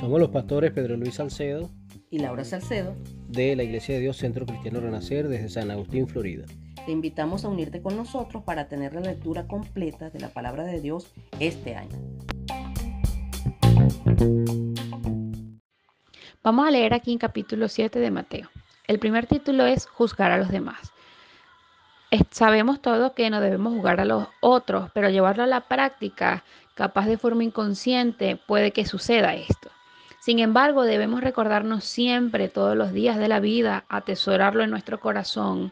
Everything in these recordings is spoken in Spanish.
Somos los pastores Pedro Luis Salcedo y Laura Salcedo de la Iglesia de Dios Centro Cristiano Renacer desde San Agustín, Florida. Te invitamos a unirte con nosotros para tener la lectura completa de la palabra de Dios este año. Vamos a leer aquí en capítulo 7 de Mateo. El primer título es Juzgar a los demás. Sabemos todos que no debemos juzgar a los otros, pero llevarlo a la práctica, capaz de forma inconsciente, puede que suceda esto. Sin embargo, debemos recordarnos siempre, todos los días de la vida, atesorarlo en nuestro corazón,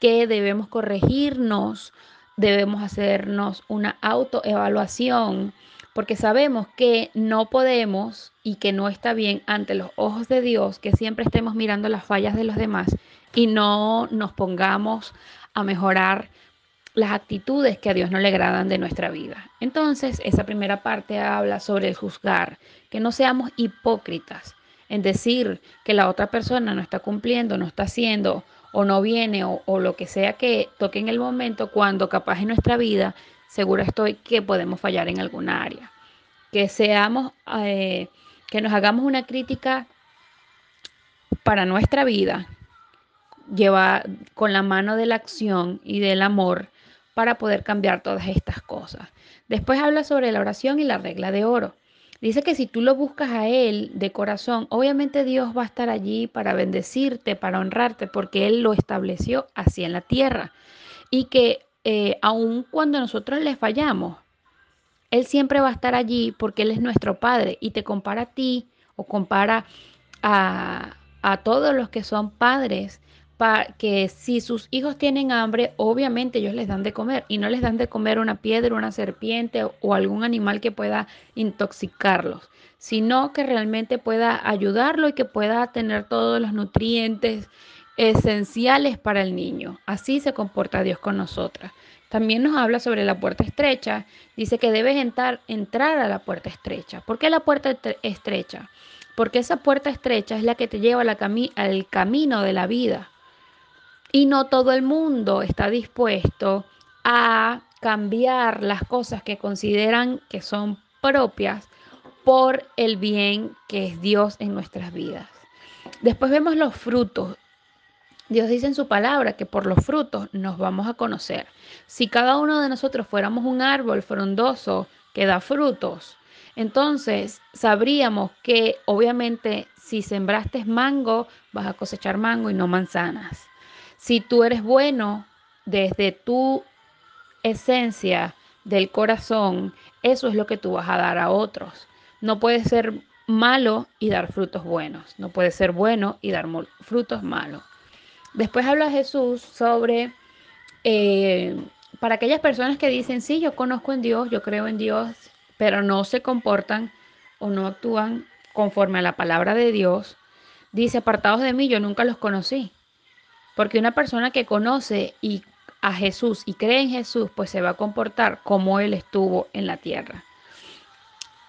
que debemos corregirnos, debemos hacernos una autoevaluación, porque sabemos que no podemos y que no está bien ante los ojos de Dios que siempre estemos mirando las fallas de los demás y no nos pongamos a mejorar las actitudes que a Dios no le agradan de nuestra vida. Entonces, esa primera parte habla sobre el juzgar, que no seamos hipócritas en decir que la otra persona no está cumpliendo, no está haciendo o no viene o, lo que sea que toque en el momento cuando capaz en nuestra vida, seguro estoy que podemos fallar en alguna área. Que seamos, eh, que nos hagamos una crítica para nuestra vida, lleva con la mano de la acción y del amor para poder cambiar todas estas cosas. Después habla sobre la oración y la regla de oro. Dice que si tú lo buscas a Él de corazón, obviamente Dios va a estar allí para bendecirte, para honrarte, porque Él lo estableció así en la tierra. Y que eh, aun cuando nosotros le fallamos, Él siempre va a estar allí porque Él es nuestro Padre y te compara a ti o compara a, a todos los que son padres que si sus hijos tienen hambre, obviamente ellos les dan de comer y no les dan de comer una piedra, una serpiente o algún animal que pueda intoxicarlos, sino que realmente pueda ayudarlo y que pueda tener todos los nutrientes esenciales para el niño. Así se comporta Dios con nosotras. También nos habla sobre la puerta estrecha. Dice que debes entrar, entrar a la puerta estrecha. ¿Por qué la puerta estrecha? Porque esa puerta estrecha es la que te lleva al camino de la vida. Y no todo el mundo está dispuesto a cambiar las cosas que consideran que son propias por el bien que es Dios en nuestras vidas. Después vemos los frutos. Dios dice en su palabra que por los frutos nos vamos a conocer. Si cada uno de nosotros fuéramos un árbol frondoso que da frutos, entonces sabríamos que obviamente si sembraste mango, vas a cosechar mango y no manzanas. Si tú eres bueno desde tu esencia del corazón, eso es lo que tú vas a dar a otros. No puedes ser malo y dar frutos buenos. No puedes ser bueno y dar frutos malos. Después habla Jesús sobre, eh, para aquellas personas que dicen, sí, yo conozco en Dios, yo creo en Dios, pero no se comportan o no actúan conforme a la palabra de Dios, dice, apartados de mí, yo nunca los conocí. Porque una persona que conoce y a Jesús y cree en Jesús, pues se va a comportar como Él estuvo en la tierra.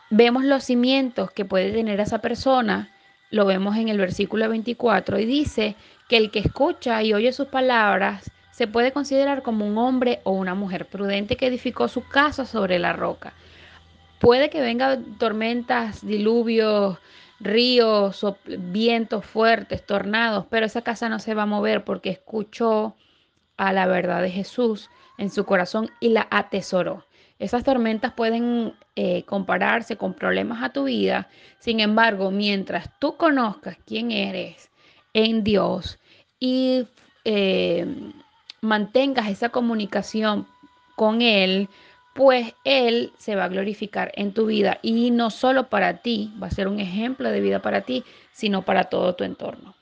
Vemos los cimientos que puede tener esa persona, lo vemos en el versículo 24, y dice que el que escucha y oye sus palabras se puede considerar como un hombre o una mujer prudente que edificó su casa sobre la roca. Puede que vengan tormentas, diluvios, ríos, vientos fuertes, tornados, pero esa casa no se va a mover porque escuchó a la verdad de Jesús en su corazón y la atesoró. Esas tormentas pueden eh, compararse con problemas a tu vida, sin embargo, mientras tú conozcas quién eres en Dios y eh, mantengas esa comunicación con Él, pues Él se va a glorificar en tu vida y no solo para ti, va a ser un ejemplo de vida para ti, sino para todo tu entorno.